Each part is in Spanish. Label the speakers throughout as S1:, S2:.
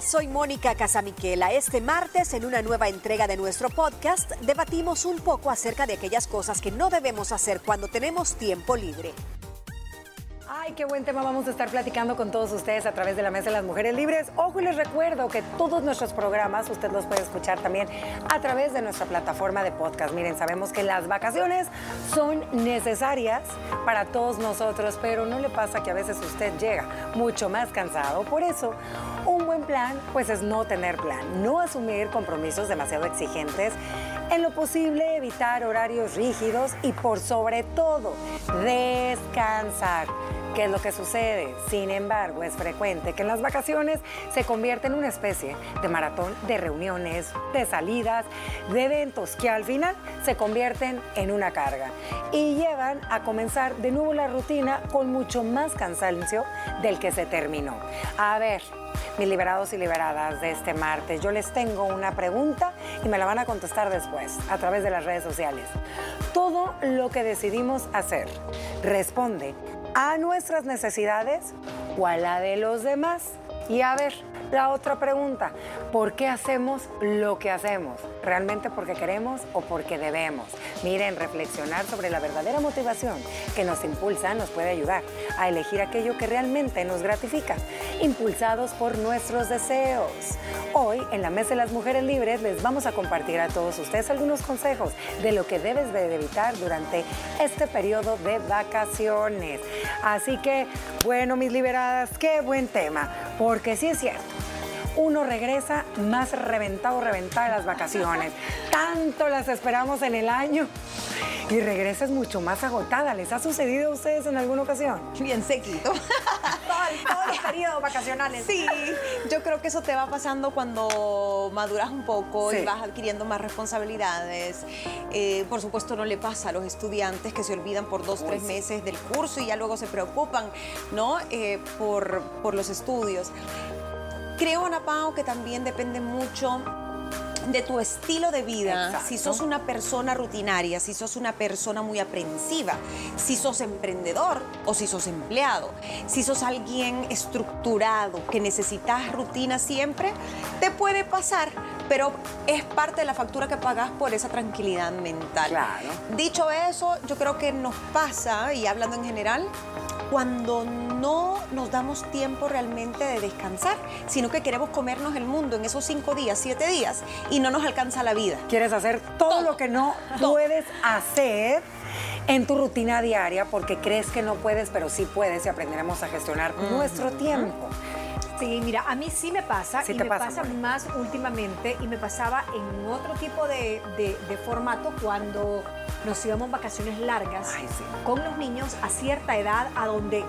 S1: Soy Mónica Casamiquela. Este martes, en una nueva entrega de nuestro podcast, debatimos un poco acerca de aquellas cosas que no debemos hacer cuando tenemos tiempo libre.
S2: Ay, qué buen tema vamos a estar platicando con todos ustedes a través de la Mesa de las Mujeres Libres. Ojo y les recuerdo que todos nuestros programas usted los puede escuchar también a través de nuestra plataforma de podcast. Miren, sabemos que las vacaciones son necesarias para todos nosotros, pero no le pasa que a veces usted llega mucho más cansado. Por eso, un buen plan pues es no tener plan, no asumir compromisos demasiado exigentes, en lo posible evitar horarios rígidos y por sobre todo descansar. ¿Qué es lo que sucede? Sin embargo, es frecuente que en las vacaciones se convierte en una especie de maratón de reuniones, de salidas, de eventos que al final se convierten en una carga y llevan a comenzar de nuevo la rutina con mucho más cansancio del que se terminó. A ver, mis liberados y liberadas de este martes, yo les tengo una pregunta y me la van a contestar después a través de las redes sociales. Todo lo que decidimos hacer responde a nuestras necesidades o a la de los demás. Y a ver, la otra pregunta, ¿por qué hacemos lo que hacemos? ¿Realmente porque queremos o porque debemos? Miren, reflexionar sobre la verdadera motivación que nos impulsa nos puede ayudar a elegir aquello que realmente nos gratifica, impulsados por nuestros deseos. Hoy, en la Mesa de las Mujeres Libres, les vamos a compartir a todos ustedes algunos consejos de lo que debes de evitar durante este periodo de vacaciones. Así que, bueno, mis liberadas, qué buen tema, porque sí es cierto uno regresa más reventado, reventada de las vacaciones. Tanto las esperamos en el año y regresas mucho más agotada. ¿Les ha sucedido a ustedes en alguna ocasión?
S3: Bien sequito.
S1: Todos los periodos vacacionales.
S3: Sí, yo creo que eso te va pasando cuando maduras un poco
S2: Sí.
S3: y vas adquiriendo más responsabilidades. Eh, por supuesto, no le pasa a los estudiantes que se olvidan por dos, tres meses del curso y ya luego se preocupan, ¿no? Eh, por, por los estudios. Creo, Ana Pao, que también depende mucho de tu estilo de vida,
S2: Exacto.
S3: si sos una persona rutinaria, si sos una persona muy aprensiva, si sos emprendedor o si sos empleado, si sos alguien estructurado, que necesitas rutina siempre, te puede pasar, pero es parte de la factura que pagas por esa tranquilidad mental.
S2: Claro.
S3: Dicho eso, yo creo que nos pasa, y hablando en general, cuando no nos damos tiempo realmente de descansar, sino que queremos comernos el mundo en esos cinco días, siete días, y no nos alcanza la vida.
S2: Quieres hacer todo,
S3: Todo.
S2: lo que no
S3: Todo.
S2: puedes hacer en tu rutina diaria porque crees que no puedes, pero sí puedes y aprenderemos a gestionar nuestro tiempo.
S1: Sí, mira, a mí sí me pasa
S2: Sí
S1: y me
S2: pasa,
S1: más últimamente y me pasaba en otro tipo de, de- de formato cuando nos íbamos vacaciones largas
S2: Ay, sí.
S1: con los niños a cierta edad a donde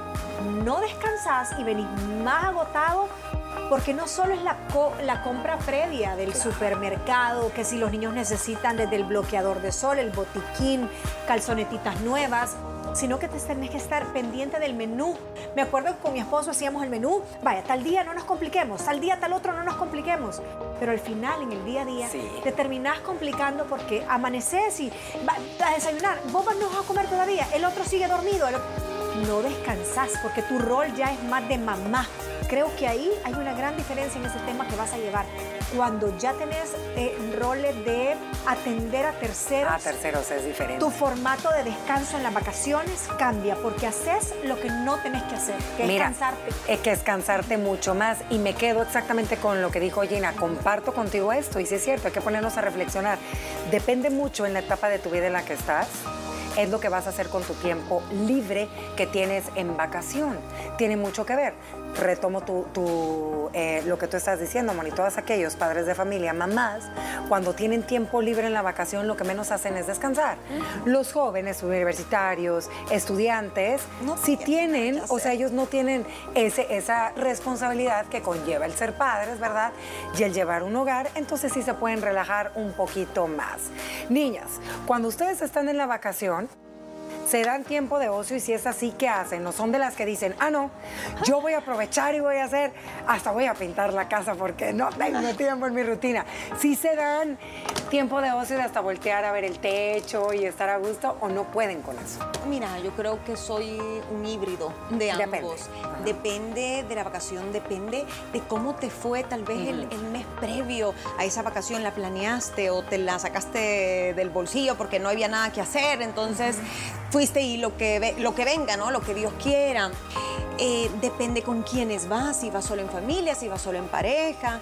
S1: no descansás y venís más agotado porque no solo es la, co- la compra previa del supermercado, que si los niños necesitan desde el bloqueador de sol, el botiquín, calzonetitas nuevas, sino que te tenés que estar pendiente del menú. Me acuerdo que con mi esposo hacíamos el menú, vaya, tal día no nos compliquemos, tal día, tal otro no nos compliquemos. Pero al final, en el día a día,
S2: Sí.
S1: te terminás complicando porque amaneces y vas a desayunar, vos no vas a comer todavía, el otro sigue dormido, el otro- no descansás porque tu rol ya es más de mamá. Creo que ahí hay una gran diferencia en ese tema que vas a llevar. Cuando ya tenés eh, roles de atender a terceros,
S2: A terceros es diferente.
S1: tu formato de descanso en las vacaciones cambia porque haces lo que no tenés que hacer, que es
S2: Mira,
S1: cansarte.
S2: Es que es cansarte mucho más y me quedo exactamente con lo que dijo Gina. Comparto contigo esto y sí es cierto, hay que ponernos a reflexionar. Depende mucho en la etapa de tu vida en la que estás. Es lo que vas a hacer con tu tiempo libre que tienes en vacación. Tiene mucho que ver. Retomo tu, tu, eh, lo que tú estás diciendo, Moni. Todos aquellos padres de familia, mamás, cuando tienen tiempo libre en la vacación, lo que menos hacen es descansar. Los jóvenes universitarios, estudiantes,
S3: No
S2: si
S3: tienen
S2: o sea, ellos no tienen ese, esa responsabilidad que conlleva el ser padres, ¿verdad? Y el llevar un hogar, entonces sí se pueden relajar un poquito más. Niñas, cuando ustedes están en la vacación, se dan tiempo de ocio y si es así, ¿qué hacen? No son de las que dicen, ah, no, yo voy a aprovechar y voy a hacer, hasta voy a pintar la casa porque no tengo tiempo en mi rutina. Si se dan tiempo de ocio de hasta voltear a ver el techo y estar a gusto o no pueden con eso.
S3: Mira, yo creo que soy un híbrido de ambos.
S2: Depende.
S3: Depende, de la vacación, depende de cómo te fue tal vez el, el mes previo a esa vacación, la planeaste o te la sacaste del bolsillo porque no había nada que hacer, entonces fuiste y lo que, lo que venga, ¿no? Lo que Dios quiera. Eh, depende con quiénes vas, si vas solo en familia, si vas solo en pareja.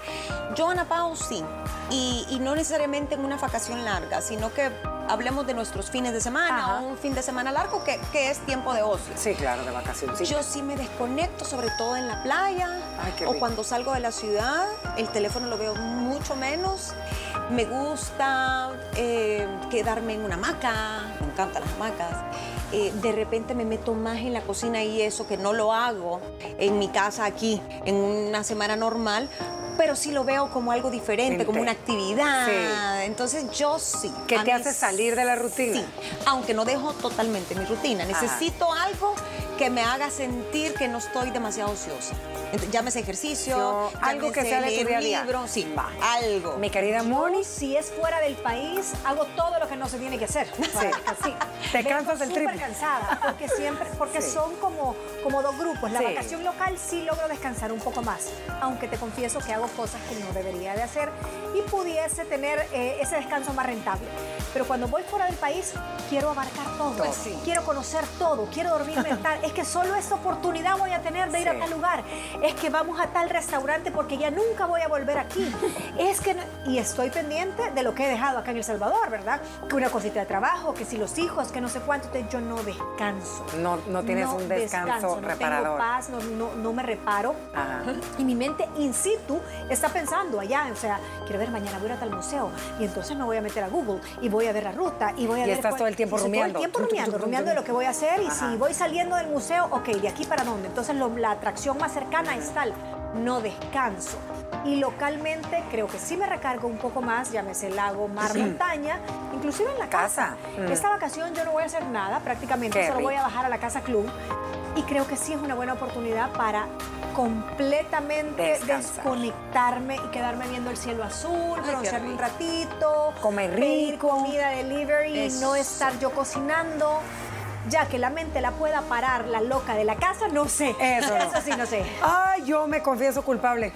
S3: Yo, Ana Pao, sí. Y, y no necesariamente en una vacación larga, sino que hablemos de nuestros fines de semana o un fin de semana largo que, que es tiempo de ocio.
S2: Sí, claro, de vacaciones.
S3: Yo sí me desconecto, sobre todo en la playa
S2: Ay, qué
S3: o cuando salgo de la ciudad. El teléfono lo veo mucho menos. Me gusta eh, quedarme en una hamaca, me encantan las hamacas. Eh, de repente me meto más en la cocina y eso que no lo hago en mi casa aquí en una semana normal, pero sí lo veo como algo diferente, como una actividad.
S2: Sí.
S3: Entonces yo sí.
S2: ¿Qué te hace salir de la rutina?
S3: Sí, aunque no dejo totalmente mi rutina. Necesito algo que me haga sentir que no estoy demasiado ociosa. Ent- Llámese ejercicio,
S2: Yo- algo que sea de día
S3: libro, sí,
S2: Va.
S3: algo.
S2: Mi querida Moni,
S1: si es fuera del país, hago todo lo que no se tiene que hacer. Sí.
S2: Te
S1: Vengo
S2: cansas del
S1: súper
S2: triple.
S1: cansada, porque siempre, porque
S2: Sí.
S1: son como, como dos grupos. La
S2: Sí.
S1: vacación local sí logro descansar un poco más, aunque te confieso que hago cosas que no debería de hacer y pudiese tener eh, ese descanso más rentable. Pero cuando voy fuera del país, quiero abarcar todo.
S2: Todo. Sí.
S1: Quiero conocer todo, quiero dormirme en tal. Es que solo esta oportunidad voy a tener de ir
S2: Sí.
S1: a tal lugar. Es que vamos a tal restaurante porque ya nunca voy a volver aquí. Es que, no- y estoy pendiente de lo que he dejado acá en El Salvador, ¿verdad? Que una cosita de trabajo, que si los hijos, que no sé cuánto, entonces yo no descanso.
S2: No- no tienes un descanso
S1: no
S2: reparador.
S1: tengo paz, no, no- no me reparo.
S2: Ajá.
S1: Y mi mente in situ está pensando allá, o sea, quiero ver mañana voy a ir a tal museo y entonces me voy a meter a Google y voy a ver la ruta y voy a
S2: Y
S1: ver
S2: estás
S1: cuál-
S2: todo el tiempo
S1: y
S2: rumiando.
S1: Todo el tiempo rumiando, rumiando de lo que voy a hacer y
S2: Ajá.
S1: si voy saliendo del museo, ok, ¿de aquí para dónde? Entonces lo- la atracción más cercana es tal, no descanso. Y localmente creo que sí me recargo un poco más, llámese lago, mar, montaña, inclusive en la casa.
S2: Casa. Mm.
S1: Esta vacación yo no voy a hacer nada, prácticamente
S2: Qué
S1: solo voy a
S2: rico.
S1: bajar a la casa club y creo que sí es una buena oportunidad para completamente
S2: Descansar.
S1: desconectarme y quedarme viendo el cielo azul, broncearme un
S3: rico.
S1: ratito,
S2: Comer
S1: pedir
S2: rico.
S1: comida delivery,
S3: Eso.
S1: no estar yo cocinando. Ya que la mente la pueda parar la loca de la casa, no sé.
S2: Eso no.
S1: sí, no sé.
S2: Ay, yo me confieso culpable.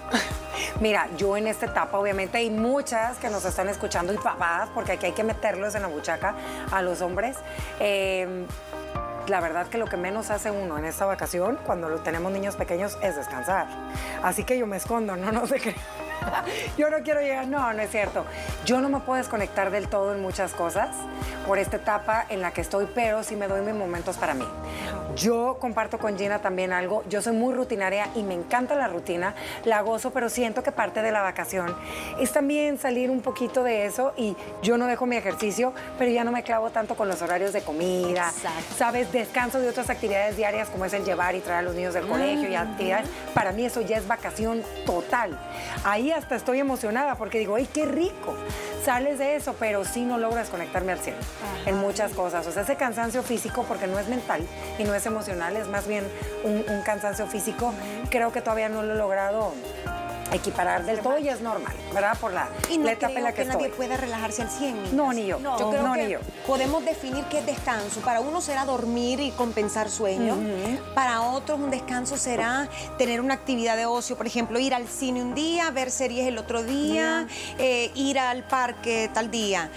S2: Mira, yo en esta etapa, obviamente, hay muchas que nos están escuchando y papás, porque aquí hay que meterlos en la buchaca a los hombres. Eh, la verdad que lo que menos hace uno en esta vacación, cuando lo tenemos niños pequeños, es descansar. Así que yo me escondo, no, no sé qué. Yo no quiero llegar, no, no es cierto. Yo no me puedo desconectar del todo en muchas cosas por esta etapa en la que estoy, pero sí me doy mis momentos para mí. Yo comparto con Gina también algo, yo soy muy rutinaria y me encanta la rutina, la gozo, pero siento que parte de la vacación es también salir un poquito de eso y yo no dejo mi ejercicio, pero ya no me clavo tanto con los horarios de comida,
S1: Exacto.
S2: sabes, descanso de otras actividades diarias como es el llevar y traer a los niños del colegio y actividades, para mí eso ya es vacación total. Ahí hasta estoy emocionada porque digo, ¡ay, qué rico! Sales de eso, pero sí no logro desconectarme al 100 en muchas cosas. O sea, ese cansancio físico, porque no es mental y no es emocional, es más bien un, un cansancio físico, creo que todavía no lo he logrado equiparar del todo y es normal, ¿verdad? Por la,
S3: Y no
S2: la etapa
S3: creo
S2: en la que,
S3: que, nadie
S2: estoy.
S3: pueda relajarse al 100. niñas.
S2: No, ni yo.
S3: Yo
S2: No,
S3: creo
S2: no,
S3: que
S2: ni yo.
S3: podemos definir qué es descanso. Para uno será dormir y compensar sueño. Para otros un descanso será tener una actividad de ocio, por ejemplo, ir al cine un día, ver series el otro día, eh, ir al parque tal día.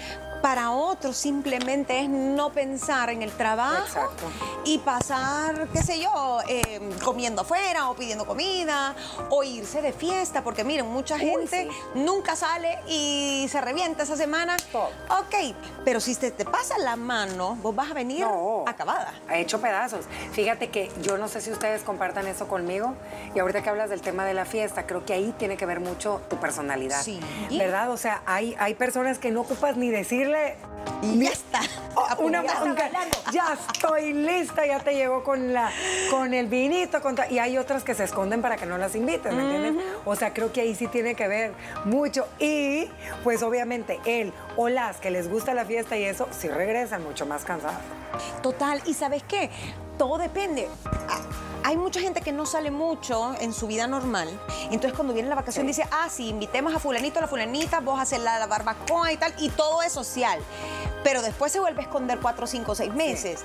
S3: Para otros simplemente es no pensar en el trabajo
S2: Exacto.
S3: y pasar, qué sé yo, eh, comiendo afuera o pidiendo comida o irse de fiesta, porque miren, mucha gente nunca sale y se revienta esa semana.
S2: Todo.
S3: Ok, pero si te, te pasa la mano, vos vas a venir
S2: No.
S3: acabada.
S2: Ha hecho pedazos. Fíjate que yo no sé si ustedes compartan eso conmigo. Y ahorita que hablas del tema de la fiesta, creo que ahí tiene que ver mucho tu personalidad.
S3: Sí.
S2: ¿Verdad? O sea, hay, hay personas que no ocupas ni decirles
S3: Y ya está.
S2: Oh, una
S1: Ya está.
S2: Ya estoy lista, ya te llegó con la con el vinito, con y hay otras que se esconden para que no las inviten, ¿me entiendes? O sea, creo que ahí sí tiene que ver mucho. Y pues obviamente él o las que les gusta la fiesta y eso, sí regresan mucho más cansados.
S3: Total, y ¿sabes qué? Todo depende. Ah, Hay mucha gente que no sale mucho en su vida normal. Entonces, cuando viene la vacación, dice, ah, sí, invitemos a fulanito, a la fulanita, vos haces la, la barbacoa y tal, y todo es social. Pero después se vuelve a esconder cuatro, cinco, seis meses.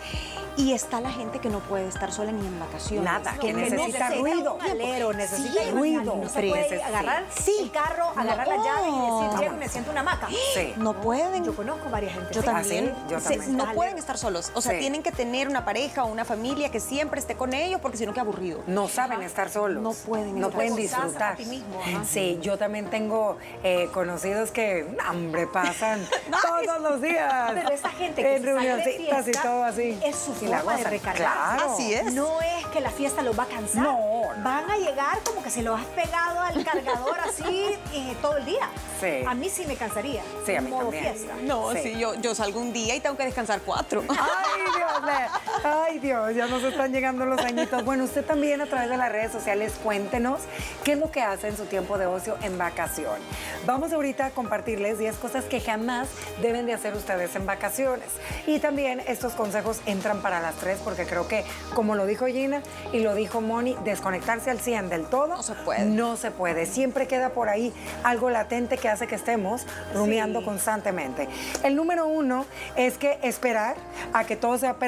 S3: Y está la gente que no puede estar sola ni en vacaciones.
S2: Nada, que necesita ruido.
S1: un alero, necesita
S3: Sí,
S1: ruido. No se puede
S2: Necesita-
S1: agarrar el carro, agarrar
S3: No.
S1: la llave y decir, me siento en una hamaca.
S2: Sí.
S3: No pueden.
S1: Yo conozco varias gente.
S3: Yo también.
S2: ¿Ah? Yo
S3: Se-
S2: también.
S3: no pueden estar solos. O sea, tienen que tener una pareja o una familia que siempre esté con ellos porque si no, qué aburrido.
S2: No saben estar solos.
S3: No pueden
S2: No pueden disfrutar.
S1: Mismo.
S2: Sí, yo también tengo eh, conocidos que, hambre, pasan todos los días.
S1: Pero esa gente que
S2: en
S1: se sale de
S2: reunioncitas y
S1: fiesta
S2: todo así.
S1: es su forma de.
S2: Claro.
S3: Así es.
S1: No es que la fiesta los va a cansar.
S2: No, no.
S1: Van a llegar como que se lo has pegado al cargador así eh, todo el día.
S2: Sí.
S1: A mí sí me cansaría.
S2: Sí, a mí
S1: modo
S2: también.
S1: fiesta.
S3: No,
S2: Sí.
S3: sí, yo, yo salgo un día y tengo que descansar cuatro.
S2: Ay, Dios mío. Ay, Dios, ya nos están llegando los añitos. Bueno, usted también a través de las redes sociales, cuéntenos qué es lo que hace en su tiempo de ocio en vacación. Vamos ahorita a compartirles 10 cosas que jamás deben de hacer ustedes en vacaciones. Y también estos consejos entran para las tres porque creo que, como lo dijo Gina y lo dijo Moni, desconectarse al 100 del todo
S3: No se puede.
S2: No se puede. Siempre queda por ahí algo latente que hace que estemos rumiando
S1: Sí.
S2: constantemente. El número uno es que esperar a que todo sea perfecto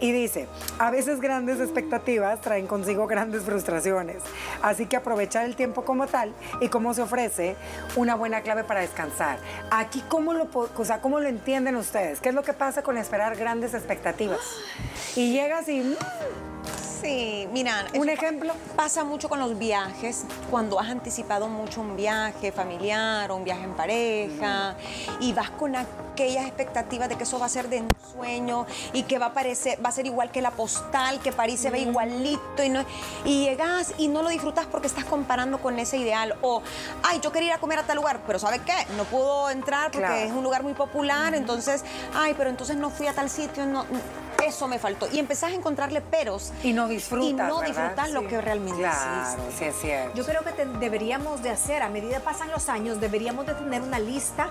S2: y dice, a veces grandes expectativas traen consigo grandes frustraciones. Así que aprovechar el tiempo como tal y cómo se ofrece una buena clave para descansar. Aquí, ¿cómo lo, o sea, ¿cómo lo entienden ustedes? ¿Qué es lo que pasa con esperar grandes expectativas? Y llegas y... mm,
S3: Sí, mira,
S2: ¿Un ejemplo?
S3: Pasa mucho con los viajes, cuando has anticipado mucho un viaje familiar o un viaje en pareja y vas con aquellas expectativas de que eso va a ser de ensueño y que va a parecer, va a ser igual que la postal, que París se ve igualito y no y llegas y no lo disfrutas porque estás comparando con ese ideal o ay, yo quería ir a comer a tal lugar, pero ¿sabe qué? No pudo entrar porque
S2: Claro.
S3: es un lugar muy popular, entonces, ay, pero entonces no fui a tal sitio, no eso me faltó y empezás a encontrarle peros
S2: Y no disfrutas,
S3: y no disfrutas lo
S2: Sí.
S3: que realmente
S2: Claro,
S3: existe.
S2: sí es cierto.
S1: Yo creo que te- deberíamos de hacer, a medida pasan los años, deberíamos de tener una lista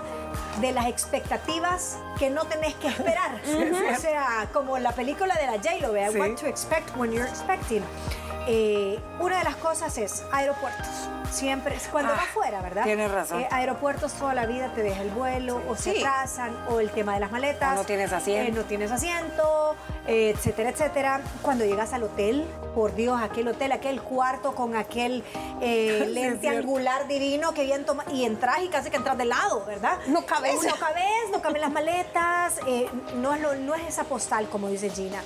S1: de las expectativas que no tenés que esperar. O sea, como la película de la J-Lo,
S2: Sí.
S1: What to expect when you're expecting. Eh, una de las cosas es aeropuertos. Siempre, es cuando
S2: Ah,
S1: vas fuera, ¿verdad?
S2: tienes razón.
S1: Eh, aeropuertos toda la vida te deja el vuelo, o se
S3: Sí.
S1: atrasan, o el tema de las maletas.
S2: O no tienes asiento.
S1: eh, no tienes asiento, eh, etcétera, etcétera. Cuando llegas al hotel, por Dios, aquel hotel, aquel cuarto con aquel
S2: Sí,
S1: lente angular divino que bien toma y entras y casi que entras de lado, ¿verdad?
S3: No cabes.
S1: No cabes, no caben las maletas, eh, no, es lo- no es esa postal como dice Gina.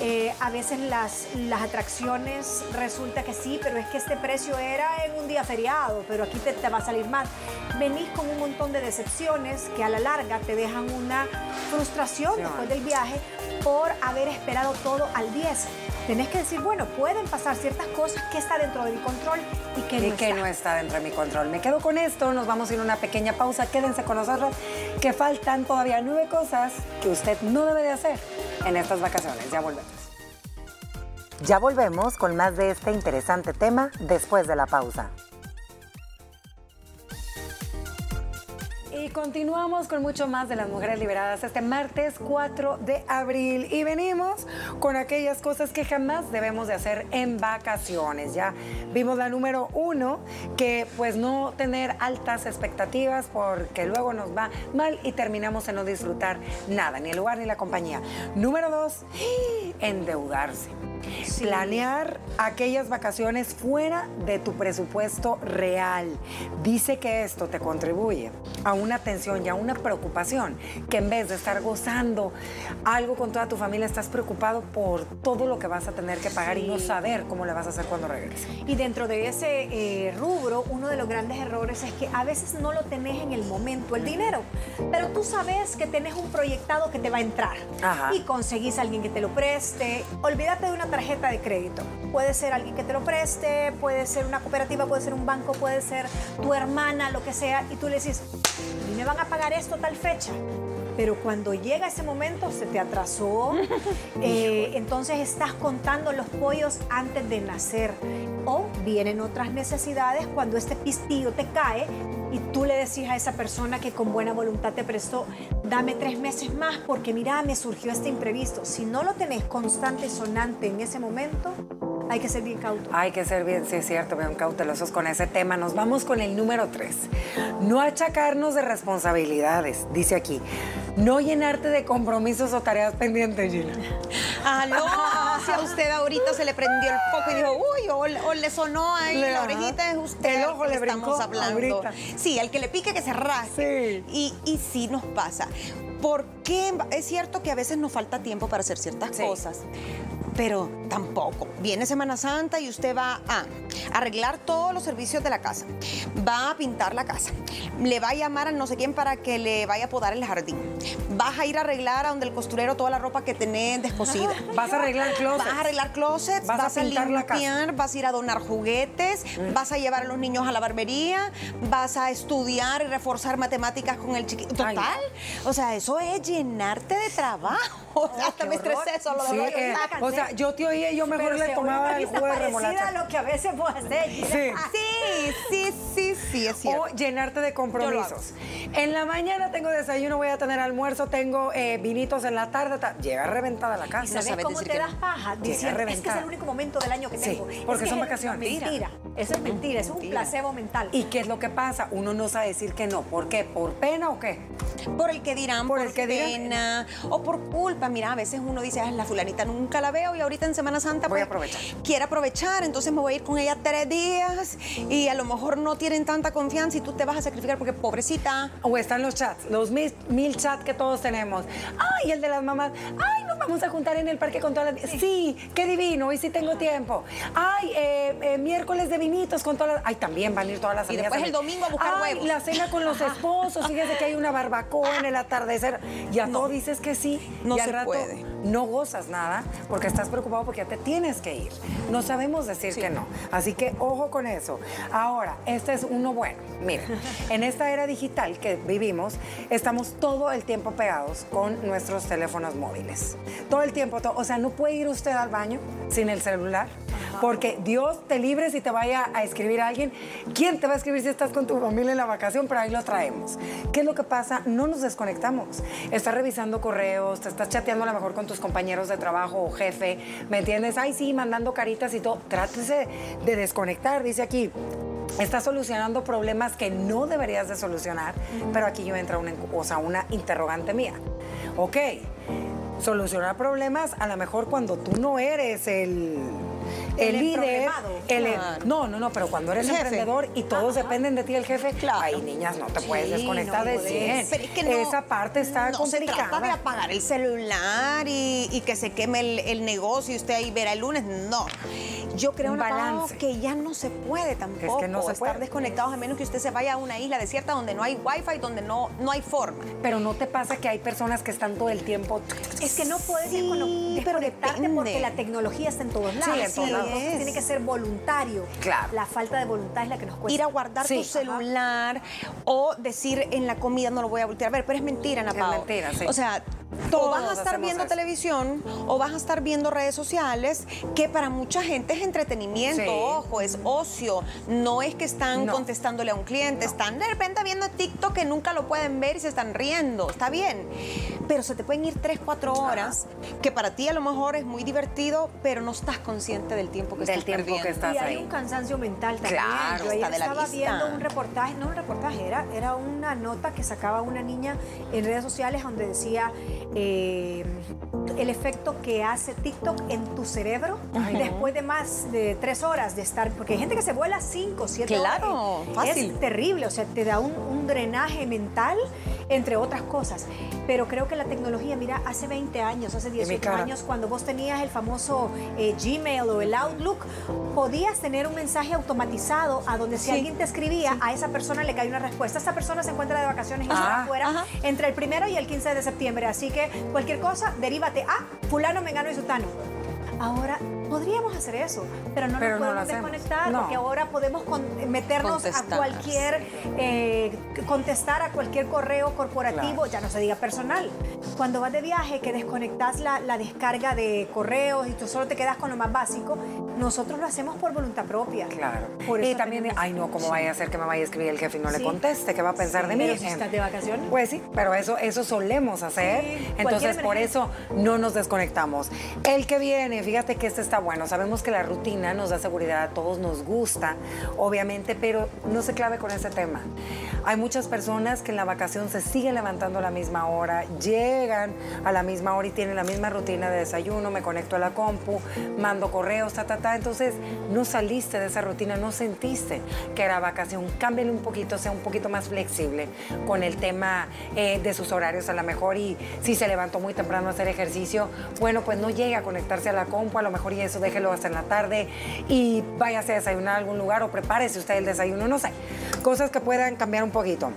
S1: Eh, a veces las, las atracciones resulta que sí, pero es que este precio era en un día feriado, pero aquí te, te va a salir más. Venís con un montón de decepciones que a la larga te dejan una frustración después del viaje por haber esperado todo al 10. Tenés que decir, bueno, pueden pasar ciertas cosas que está dentro de mi control y que
S2: y
S1: no
S2: que
S1: está.
S2: no está dentro de mi control. Me quedo con esto, nos vamos a ir a una pequeña pausa. Quédense con nosotros, que faltan todavía nueve cosas que usted no debe de hacer en estas vacaciones. Ya volvemos. Ya volvemos con más de este interesante tema después de la pausa. Y continuamos con mucho más de las mujeres liberadas este martes 4 de abril y venimos con aquellas cosas que jamás debemos de hacer en vacaciones. Ya vimos la número uno, que pues no tener altas expectativas porque luego nos va mal y terminamos en no disfrutar nada, ni el lugar ni la compañía. Número dos, endeudarse. Planear aquellas vacaciones fuera de tu presupuesto real. Dice que esto te contribuye a una tensión y a una preocupación que en vez de estar gozando algo con toda tu familia, estás preocupado por todo lo que vas a tener que pagar y no saber cómo le vas a hacer cuando regreses.
S1: Y dentro de ese eh, rubro, uno de los grandes errores es que a veces no lo tenés en el momento, el dinero, pero tú sabes que tenés un proyectado que te va a entrar
S2: Ajá.
S1: y conseguís a alguien que te lo preste. Olvídate de una tarjeta de crédito. Puede ser alguien que te lo preste, puede ser una cooperativa, puede ser un banco, puede ser tu hermana, lo que sea, y tú le dices, a mí me van a pagar esto tal fecha. pero cuando llega ese momento se te atrasó, eh, entonces estás contando los pollos antes de nacer. O vienen otras necesidades cuando este pistillo te cae y tú le decís a esa persona que con buena voluntad te prestó, dame tres meses más porque mira, me surgió este imprevisto. Si no lo tenés constante, sonante en ese momento, hay que ser bien cautos.
S2: Hay que ser bien, sí es cierto, bien cautelosos con ese tema. Nos vamos con el número tres. No achacarnos de responsabilidades, dice aquí. No llenarte de compromisos o tareas pendientes, Gina.
S3: Aló, si a usted ahorita se le prendió el foco y dijo, uy, o, o le sonó ahí
S2: Le-
S3: la orejita es usted.
S2: El ojo le
S3: estamos hablando.
S2: ahorita.
S3: Sí, al que le pique que se rasgue.
S2: Sí.
S3: Y, y sí nos pasa. ¿Por qué? Es cierto que a veces nos falta tiempo para hacer ciertas
S2: Sí.
S3: cosas. Pero tampoco. Viene Semana Santa y usted va a arreglar todos los servicios de la casa. Va a pintar la casa. Le va a llamar a no sé quién para que le vaya a podar el jardín. Vas a ir a arreglar a donde el costurero toda la ropa que tenés descosida.
S2: Vas a arreglar closets.
S3: Vas a arreglar closets,
S2: Vas
S3: vas,
S2: a
S3: a,
S2: pintar la casa.
S3: limpiar, vas a ir a donar juguetes, vas a llevar a los niños a la barbería, vas a estudiar y reforzar matemáticas con el chiquito.
S2: Ay,
S3: Total. O sea, eso es llenarte de trabajo. Sea, hasta me estresé solo de
S2: Sí, eh, o sea, yo te oía y yo mejor
S1: Pero
S2: le tomaba el jugo de remolacha.
S1: lo que a veces vos haces. Gina.
S2: Sí.
S3: Sí, sí, sí, sí, es cierto.
S2: O llenarte de compromisos. En la mañana tengo desayuno, voy a tener almuerzo, tengo eh, vinitos en la tarde. ta- Llega reventada la
S1: ¿Y
S2: casa.
S1: sabes
S3: sabes
S1: cómo
S3: decir
S1: te
S3: que
S1: das
S3: no.
S1: paja? Diciendo, es que es el único momento del año que
S2: Sí,
S1: tengo.
S2: porque
S1: Es
S2: son vacaciones.
S1: Mentira. Eso es mentira. Es un
S3: Mentira.
S1: placebo mental.
S2: ¿Y qué es lo que pasa? Uno no sabe decir que no. ¿Por qué? ¿Por pena o qué?
S3: Por el que dirán,
S2: Por
S3: por,
S2: el que dirán.
S3: pena o por culpa. Mira, a veces uno dice, "Ay, la fulanita nunca la veo y ahorita en Semana Santa
S2: Voy a
S3: pues,
S2: aprovechar.
S3: quiere aprovechar, entonces me voy a ir con ella tres días y a lo mejor no tienen tanta confianza y tú te vas a sacrificar porque pobrecita.
S2: O están los chats, los mil, mil chats que todos tenemos. Ay, el de las mamás. Ay, nos vamos a juntar en el parque con todas las... Sí, qué divino, hoy sí tengo tiempo. Ay, eh, eh, miércoles de vinitos con todas las... Ay, también van a ir todas las
S3: Y
S2: amigas
S3: después el
S2: mi-
S3: domingo a buscar
S2: Ay,
S3: huevos.
S2: la cena con los esposos, fíjese que hay una barbacoa en el atardecer. Y a todo dices que sí.
S3: no
S2: y al
S3: se
S2: rato
S3: puede.
S2: No gozas nada porque estás preocupado porque ya te tienes que ir. No sabemos decir que no. Así que ojo con eso. Ahora, este es uno bueno. Miren, en esta era digital que vivimos, estamos todo el tiempo pegados con nuestros teléfonos móviles. Todo el tiempo, to- o sea, no puede ir usted al baño sin el celular. Porque Dios te libre si te vaya a escribir a alguien. ¿Quién te va a escribir si estás con tu familia en la vacación? Pero ahí lo traemos. ¿Qué es lo que pasa? No nos desconectamos. Estás revisando correos, te estás chateando a lo mejor con compañeros de trabajo o jefe. ¿Me entiendes? Ay, sí, mandando caritas y todo. Trátese de desconectar, dice aquí. Estás solucionando problemas que no deberías de solucionar, pero aquí yo entra una, o sea, una interrogante mía. Ok, solucionar problemas a lo mejor cuando tú no eres el, el,
S1: El
S2: líder. el-
S3: Claro.
S2: no, no, no, pero cuando eres emprendedor y todos dependen de ti, el jefe,
S3: Claro.
S2: ay, niñas, no te puedes desconectar
S1: no
S2: de
S1: podés.
S2: 100.
S3: Pero es que no,
S2: Esa parte está
S3: no
S2: complicada.
S3: se trata de apagar el celular y, y que se queme el, el negocio y usted ahí verá el lunes. No. Yo creo
S2: Un balance.
S3: que ya no se puede tampoco
S2: que no se
S3: estar
S2: puede.
S3: desconectados a menos que usted se vaya a una isla desierta donde no hay wifi, donde no, no hay forma.
S2: Pero no te pasa que hay personas que están todo el tiempo.
S1: Es que no puedes
S3: Sí, pero
S1: desconectarte porque la tecnología está en todos lados.
S2: en todos lados.
S1: entonces tiene que ser voluntario.
S2: Claro.
S1: La falta de voluntad es la que nos cuesta.
S3: ir a guardar
S2: Sí.
S3: tu celular o decir en la comida no lo voy a voltear a ver, pero es mentira, Ana
S2: Es mentira, sí.
S3: O sea, o vas a estar viendo
S2: eso.
S3: televisión o vas a estar viendo redes sociales, que para mucha gente es entretenimiento,
S2: Sí.
S3: ojo, es ocio. No es que están
S2: No.
S3: contestándole a un cliente, están de repente viendo TikTok que nunca lo pueden ver y se están riendo. Está bien. Pero se te pueden ir 3, 4 horas, que para ti a lo mejor es muy divertido, pero no estás consciente del tiempo que
S2: Del
S3: estás
S2: tiempo que
S3: perdiendo.
S2: estás
S1: y hay
S2: ahí.
S1: un cansancio mental también.
S2: Claro,
S1: Yo ayer
S3: de la
S1: estaba
S3: vista.
S1: viendo un reportaje, no un reportaje, era, era una nota que sacaba una niña en redes sociales donde decía eh, el efecto que hace TikTok en tu cerebro después de más de tres horas de estar, porque hay gente que se vuela cinco, siete
S3: Claro,
S1: horas.
S3: fácil.
S1: Es terrible, o sea, te da un, un drenaje mental, entre otras cosas. Pero creo que la tecnología, mira, hace 20 años, hace
S2: mi
S1: 18
S2: cara.
S1: años, cuando vos tenías el famoso eh, Gmail o el Outlook, podías tener un mensaje automatizado a donde si
S3: Sí.
S1: alguien te escribía, a esa persona le cae una respuesta. Esta persona se encuentra de vacaciones está afuera
S3: ajá.
S1: entre el primero y el 15 de septiembre. Así que cualquier cosa, derívate a fulano, mengano y sutano. Ahora Podríamos hacer eso, pero no
S2: Pero
S1: nos podemos desconectar
S2: No.
S1: porque ahora podemos con- meternos
S3: Contestar,
S1: a cualquier, eh, contestar a cualquier correo corporativo,
S2: Claro.
S1: ya no se diga personal. Cuando vas de viaje, que desconectas la, la descarga de correos y tú solo te quedas con lo más básico, nosotros lo hacemos por voluntad propia.
S2: Claro.
S1: Por
S2: y también, ay no, ¿cómo vaya a ser que me vaya a escribir el jefe y no le
S1: Sí.
S2: conteste? ¿Qué va a pensar
S1: Sí,
S2: de mí?
S1: pero si estás de vacaciones.
S2: Pues sí, pero eso, eso solemos hacer.
S1: Sí,
S2: Entonces, por eso no nos desconectamos. El que viene, fíjate que este está bueno. Sabemos que la rutina nos da seguridad, a todos nos gusta, obviamente, pero no se clave con ese tema. Hay muchas personas que en la vacación se siguen levantando a la misma hora, llegan a la misma hora y tienen la misma rutina de desayuno, me conecto a la compu, mando correos, ta, ta, ta. Entonces, no saliste de esa rutina, no sentiste que era vacación. Cámbiale un poquito, sea un poquito más flexible con el tema eh, de sus horarios a lo mejor y si se levantó muy temprano a hacer ejercicio, bueno, pues no llegue a conectarse a la compu, a lo mejor y eso déjelo hasta en la tarde y váyase a desayunar a algún lugar o prepárese usted el desayuno, no sé, cosas que puedan cambiar un poquito.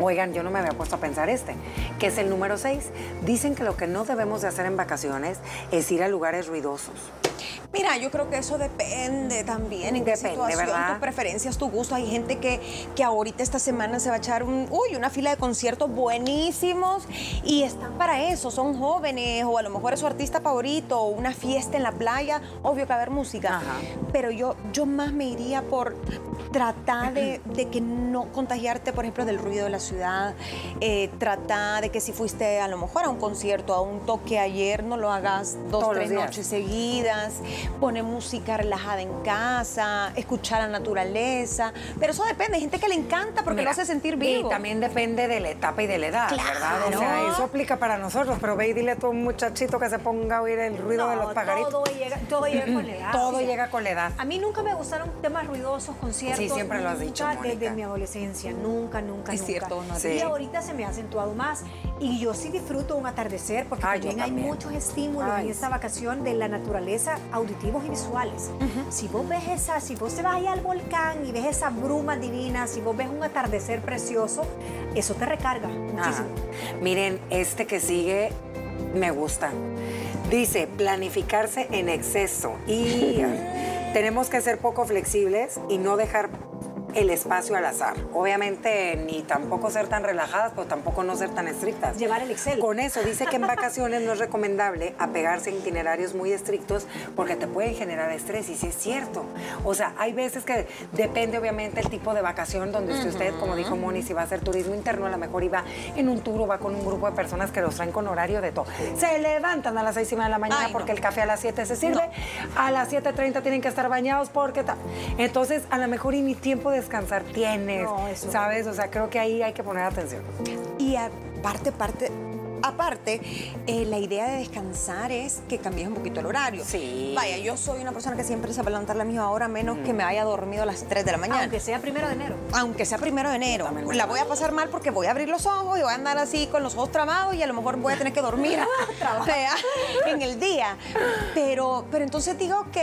S2: Oigan, yo no me había puesto a pensar este, que es el número 6. Dicen que lo que no debemos de hacer en vacaciones es ir a lugares ruidosos.
S3: Mira, yo creo que eso depende también en qué
S2: Depende,
S3: situación,
S2: ¿verdad?
S3: tus preferencias, tu gusto. Hay gente que, que ahorita esta semana se va a echar un, uy, una fila de conciertos buenísimos y están para eso, son jóvenes o a lo mejor es su artista favorito o una fiesta en la playa, obvio que va a haber música.
S2: Ajá.
S3: Pero yo, yo más me iría por tratar de, de que no contagiarte, por ejemplo, del ruido de la ciudad, eh, tratar de que si fuiste a lo mejor a un concierto, a un toque ayer, no lo hagas dos,
S2: Todos
S3: tres noches seguidas, poner música relajada en casa, escuchar la naturaleza. Pero eso depende, hay gente que le encanta porque
S2: Mira,
S3: lo hace sentir vivo.
S2: Y también depende de la etapa y de la edad, ¿verdad? O sea,
S3: Claro.
S2: eso aplica para nosotros, pero ve y dile a tu muchachito que se ponga a oír el ruido de los pajaritos.
S1: Todo llega, todo llega con la edad.
S2: Todo llega con la edad.
S1: A mí nunca me gustaron temas ruidosos, conciertos.
S2: Sí, siempre lo has dicho, Mónica.
S1: Desde mi adolescencia, nunca, nunca,
S3: Es
S1: nunca.
S3: cierto, no,
S2: Sí.
S1: Y ahorita se me ha acentuado más. Y yo sí disfruto un atardecer porque
S2: Ah,
S1: también hay muchos estímulos
S2: Ay,
S1: en esta vacación de la naturaleza, auditivos y visuales. Si vos ves esa, si vos te vas allá al volcán y ves esa bruma divina, si vos ves un atardecer precioso, eso te recarga muchísimo.
S2: Ajá. Miren, este que sigue me gusta. Dice, planificarse en exceso. Y tenemos que ser poco flexibles y no dejar el espacio al azar. Obviamente ni tampoco ser tan relajadas, pero tampoco no ser tan estrictas.
S1: Llevar el Excel.
S2: Con eso dice que en vacaciones no es recomendable apegarse a itinerarios muy estrictos porque te pueden generar estrés y sí es cierto. O sea, hay veces que depende obviamente el tipo de vacación donde esté usted, como dijo Moni, si va a hacer turismo interno, a lo mejor iba en un tour o va con un grupo de personas que los traen con horario de todo. Se levantan a las seis y media de la mañana
S3: Ay, no.
S2: porque el café a las 7 se sirve, a las 7.30 tienen que estar bañados porque tal. Entonces, a lo mejor y ni tiempo de descansar tienes,
S1: No,
S2: ¿sabes? O sea, creo que ahí hay que poner atención.
S3: Y aparte, parte, aparte, eh, la idea de descansar es que cambies un poquito el horario.
S2: Sí.
S3: Vaya, yo soy una persona que siempre se va a levantar a la misma hora, menos que me haya dormido a las 3 de la mañana.
S1: Aunque sea primero de enero.
S3: Aunque sea primero de enero, la voy a pasar mal porque voy a abrir los ojos y voy a andar así con los ojos trabados y a lo mejor voy a tener que dormir en el día. Pero, pero entonces digo, ok,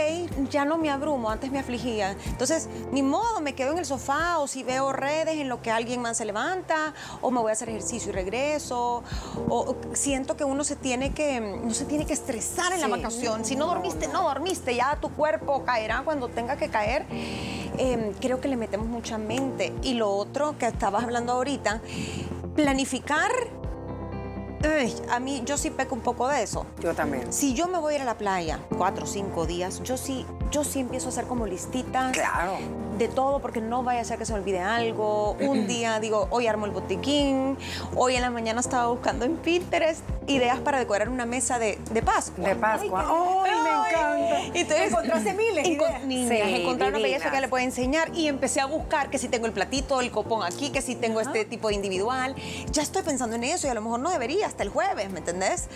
S3: ya no me abrumo, antes me afligía. Entonces, ni modo, me quedo en el sofá o si veo redes en lo que alguien más se levanta o me voy a hacer ejercicio y regreso. O siento que uno se tiene que, no se tiene que estresar en la vacación. Si no dormiste, no dormiste, ya tu cuerpo caerá cuando tenga que caer. Eh, creo que le metemos mucha mente. Y lo otro que estabas hablando ahorita, planificar. Uy, a mí, yo sí peco un poco de eso.
S2: Yo también.
S3: Si yo me voy a ir a la playa cuatro o cinco días, yo sí, yo sí empiezo a hacer como listitas
S2: Claro.
S3: de todo porque no vaya a ser que se me olvide algo. Un día digo, hoy armo el botiquín, hoy en la mañana estaba buscando en Pinterest ideas para decorar una mesa de, de Pascua.
S2: De Pascua.
S1: Ay,
S2: ¡Ay, me encanta!
S3: Entonces,
S1: Encontraste miles de
S3: encon-
S1: ideas.
S3: niñas,
S2: Sí,
S3: encontré una belleza que le puedo enseñar y empecé a buscar que si tengo el platito, el copón aquí, que si tengo este tipo de individual. Ya estoy pensando en eso y a lo mejor no debería hasta el jueves, ¿me entendés?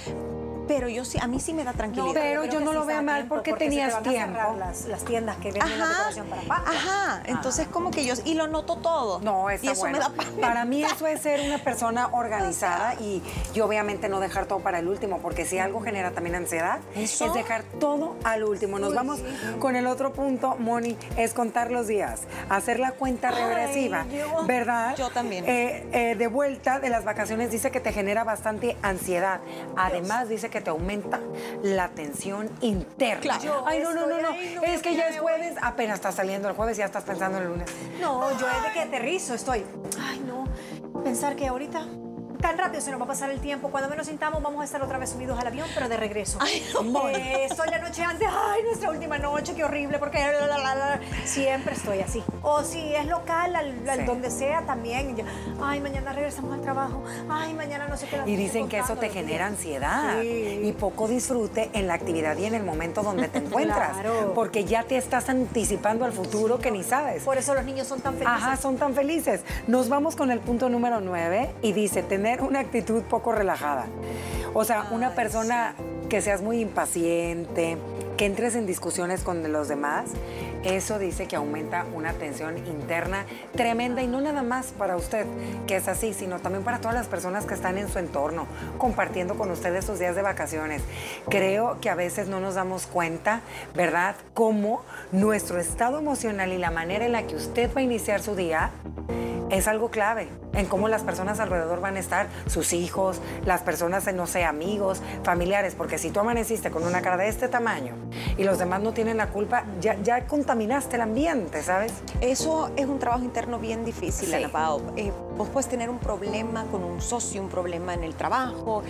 S3: Pero yo sí, a mí sí me da tranquilidad.
S2: pero yo no lo veo mal porque
S1: se te
S2: tenías
S1: a cerrar
S2: tiempo.
S1: Las, las tiendas que venden la decoración para Pascua.
S3: Ajá, entonces como que yo, y lo noto todo.
S2: No, está
S3: y eso
S2: bueno.
S3: me da paz.
S2: Para mí eso es ser una persona organizada y, y obviamente no dejar todo para el último, porque si algo genera también ansiedad,
S3: Eso.
S2: es dejar todo al último. Nos vamos con el otro punto, Moni, es contar los días, hacer la cuenta
S1: Ay,
S2: regresiva,
S1: Dios.
S2: ¿verdad?
S3: Yo también.
S2: Eh, eh, de vuelta de las vacaciones dice que te genera bastante ansiedad. Además dice que que te aumenta la tensión interna.
S3: Claro.
S1: Yo
S2: Ay, no, no, no, no.
S1: ahí, no
S2: es que ya es
S1: voy.
S2: jueves, apenas está saliendo el jueves y ya estás pensando en el lunes.
S1: No, yo desde que aterrizo estoy. Ay, no. Pensar que ahorita tan rápido se nos va a pasar el tiempo. Cuando menos sintamos, vamos a estar otra vez subidos al avión, pero de regreso.
S3: Ay, no.
S1: Eh, estoy la noche antes. Ay, nuestra última noche, qué horrible, porque la, la, la, la. siempre estoy así. O si es local, al, al
S2: Sí.
S1: donde sea también. Ay, mañana regresamos al trabajo. Ay, mañana no sé qué.
S2: Y dicen que eso te genera ansiedad
S1: Sí.
S2: y poco disfrute en la actividad y en el momento donde te encuentras.
S1: Claro.
S2: Porque ya te estás anticipando al futuro que ni sabes.
S1: Por eso los niños son tan felices.
S2: Ajá, son tan felices. Nos vamos con el punto número 9 y dice tener una actitud poco relajada. O sea, una persona que seas muy impaciente, que entres en discusiones con los demás, eso dice que aumenta una tensión interna tremenda y no nada más para usted, que es así, sino también para todas las personas que están en su entorno, compartiendo con usted esos días de vacaciones. Creo que a veces no nos damos cuenta, ¿verdad?, cómo nuestro estado emocional y la manera en la que usted va a iniciar su día es algo clave en cómo las personas alrededor van a estar, sus hijos, las personas, no sé, amigos, familiares, porque si tú amaneciste con una cara de este tamaño y los demás no tienen la culpa, ya, ya contaminaste el ambiente, ¿sabes?
S3: Eso es un trabajo interno bien difícil,
S2: Sí.
S3: Ana Pao. Eh, vos puedes tener un problema con un socio, un problema en el trabajo,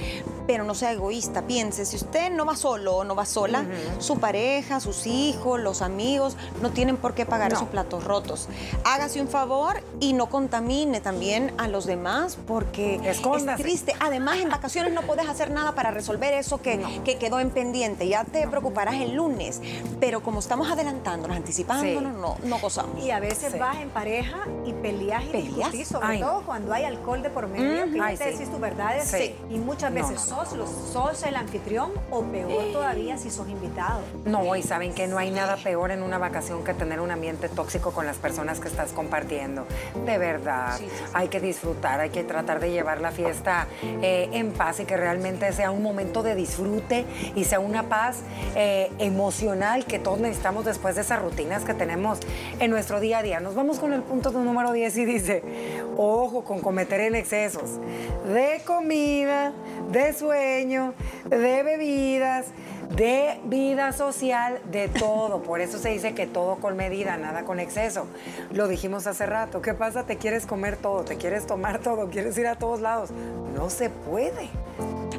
S3: pero no sea egoísta. Piense, si usted no va solo o no va sola, su pareja, sus hijos, los amigos, no tienen por qué pagar
S2: No.
S3: esos platos rotos. Hágase un favor y no contamine también a los demás porque
S2: Escóndase.
S3: es triste. Además, en vacaciones no puedes hacer nada para resolver eso que, que quedó en pendiente. Ya te preocuparás el lunes. Pero como estamos adelantándonos, anticipándonos, no, no gozamos.
S1: Y a veces
S2: Sí.
S1: vas en pareja y peleas y
S3: ¿Peleas?
S1: discutís, sobre
S2: Ay.
S1: todo cuando hay alcohol de por medio, que
S2: Ay,
S1: ya te
S2: sí.
S1: decís tus verdades.
S2: Sí.
S1: Y muchas veces sos, los, sos el anfitrión o peor todavía si sos invitado.
S2: No, y saben que no hay nada peor en una vacación que tener un ambiente tóxico con las personas que estás compartiendo. De verdad,
S3: Sí, sí, sí.
S2: hay que disfrutar, hay que tratar de llevar la fiesta eh, en paz y que realmente sea un momento de disfrute y sea una paz eh, emocional que todos necesitamos después de esas rutinas que tenemos en nuestro día a día. Nos vamos con el punto número 10 y dice, ojo con cometer en excesos de comida, de sueño, de bebidas, de vida social, de todo. Por eso se dice que todo con medida, nada con exceso. Lo dijimos hace rato. ¿Qué pasa? Te quieres comer todo, te quieres tomar todo, quieres ir a todos lados. No se puede.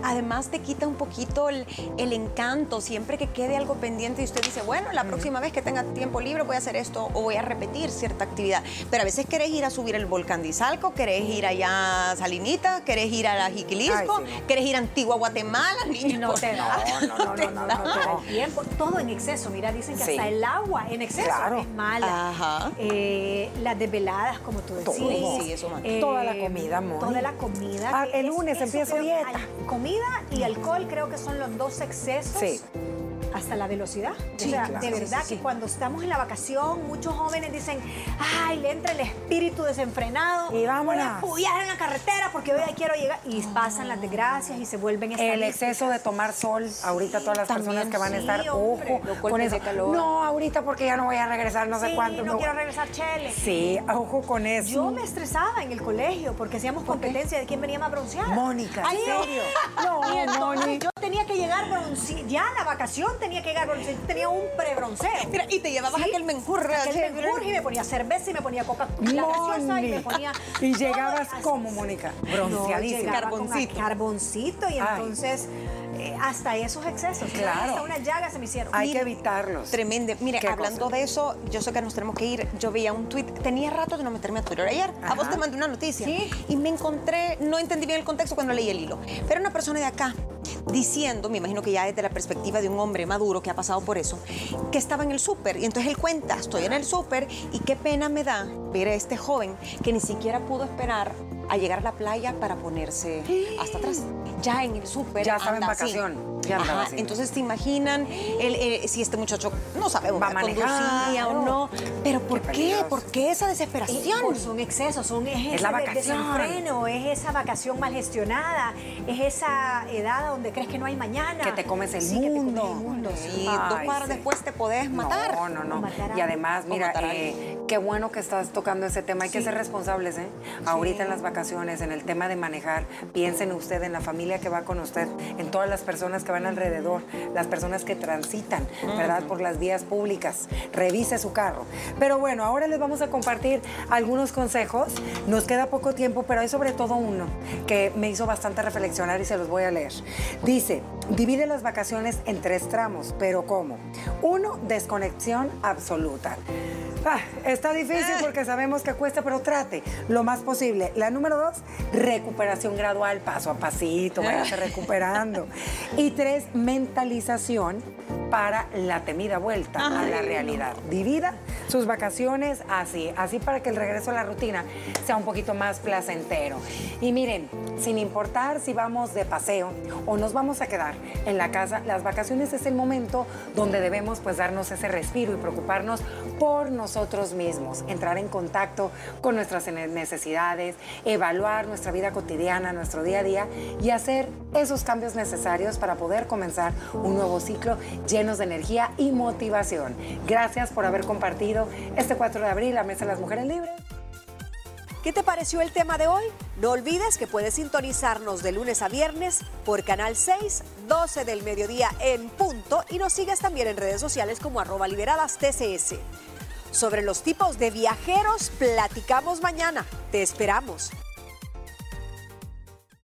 S3: Además te quita un poquito el, el encanto, siempre que quede algo pendiente y usted dice, bueno, la próxima vez que tenga tiempo libre voy a hacer esto o voy a repetir cierta actividad. Pero a veces querés ir a subir el volcán de Izalco, querés ir allá a Salinita, querés ir a la Jiquilisco,
S2: Ay, sí, no.
S3: querés ir a Antigua Guatemala, niño.
S1: No te da.
S2: No, no, no, no, no,
S1: tiempo, todo en exceso. Mira, dicen que
S2: Sí.
S1: hasta el agua en exceso
S2: Claro.
S1: es mala.
S3: Ajá.
S1: Eh, las desveladas, como tú
S2: Todo.
S1: decís.
S3: Sí, eso mata.
S2: Toda la comida, Moni.
S1: Toda la comida.
S2: Ah, el
S1: es-
S2: lunes empiezo dieta.
S1: al- Y alcohol creo que son los dos excesos. Hasta la velocidad.
S2: Sí,
S1: o sea,
S2: claro.
S1: de verdad
S2: sí, sí.
S1: que cuando estamos en la vacación, muchos jóvenes dicen, ay, le entra el espíritu desenfrenado.
S2: Y vámonos.
S1: Voy a en la carretera porque hoy quiero llegar. Y pasan las desgracias y se vuelven
S2: El exceso de tomar sol, ahorita todas las
S3: también,
S2: personas que van a estar,
S1: hombre.
S2: ojo, con eso.
S3: de calor.
S2: No, ahorita porque ya no voy a regresar, no sé cuánto.
S1: no
S2: me-
S1: quiero regresar chele.
S2: Sí, ojo con eso.
S1: Yo me estresaba en el colegio porque hacíamos competencia de quién venía más bronceada.
S2: Mónica, ¿en
S1: no.
S2: serio? No, Moni.
S1: yo tenía que llegar bronceada. Ya la vacación tenía que llegar bronceada. Yo tenía un pre-bronceo.
S3: Mira, y te llevabas
S1: Sí,
S3: aquel menjurre.
S1: aquel
S3: así,
S1: menjurje y me ponía cerveza y me ponía coca gaseosa y me ponía
S2: Y llegabas como, Mónica,
S1: No,
S2: bronceadísima.
S1: con
S3: Carboncito.
S1: carboncito y
S2: Ay.
S1: Eh, hasta esos excesos.
S2: Claro.
S1: Hasta unas llagas se me hicieron.
S2: Hay
S1: Mira,
S2: que evitarlos.
S3: Tremendo. Mire,
S2: ¿Qué
S3: hablando
S2: cosa?
S3: de eso, yo sé que nos tenemos que ir. Yo veía un tuit, tenía rato de no meterme a Twitter ayer. A vos te mandé una noticia.
S1: Sí.
S3: Y me encontré, no entendí bien el contexto cuando leí el hilo. Pero una persona de acá diciendo, me imagino que ya desde la perspectiva de un hombre maduro que ha pasado por eso, que estaba en el súper. Y entonces él cuenta, estoy en el súper y qué pena me da ver a este joven que ni siquiera pudo esperar a llegar a la playa para ponerse hasta atrás. Ya en el súper.
S2: Ya estaba en
S3: así.
S2: vacación, ya
S3: Ajá,
S2: así.
S3: Entonces se imaginan el, eh, si este muchacho no sabemos
S2: Va
S3: conducía o no. Pero ¿por
S2: Qué.
S3: ¿Por qué esa desesperación?
S1: son excesos, son, es,
S2: Es la vacación.
S1: desenfreno, es esa vacación mal gestionada, es esa edad donde crees que no hay mañana.
S2: Que te comes el
S1: Sí, que te comes
S2: mundo.
S1: el mundo, sí.
S3: Y dos cuadras
S2: sí.
S3: después te podés matar.
S2: No, no, no. Y además, mira, eh, qué bueno que estás tocando ese tema. Hay que ser responsables, ¿eh? Ahorita en las vacaciones, en el tema de manejar, piensen usted en la familia que va con usted, en todas las personas que que van alrededor, las personas que transitan, ¿verdad? Por las vías públicas. Revise su carro. Pero bueno, ahora les vamos a compartir algunos consejos. Nos queda poco tiempo, pero hay sobre todo uno que me hizo bastante reflexionar y se los voy a leer. Dice, divide las vacaciones en tres tramos, pero ¿cómo? Uno, desconexión absoluta. Ah, está difícil porque sabemos que cuesta, pero trate lo más posible. La número dos, recuperación gradual, paso a pasito, váyase recuperando. Y tres, mentalización para la temida vuelta a la realidad. Divida sus vacaciones así, así para que el regreso a la rutina sea un poquito más placentero. Y miren, sin importar si vamos de paseo o nos vamos a quedar en la casa, las vacaciones es el momento donde debemos pues darnos ese respiro y preocuparnos por nosotros mismos, entrar en contacto con nuestras necesidades, evaluar nuestra vida cotidiana, nuestro día a día y hacer esos cambios necesarios para poder comenzar un nuevo ciclo llenos de energía y motivación. Gracias por haber compartido este 4 de abril la Mesa de las Mujeres Libres.
S1: ¿Qué te pareció el tema de hoy? No olvides que puedes sintonizarnos de lunes a viernes por Canal 6, 12 del mediodía en punto y nos sigues también en redes sociales como arroba liberadas TCS. Sobre los tipos de viajeros platicamos mañana. Te esperamos.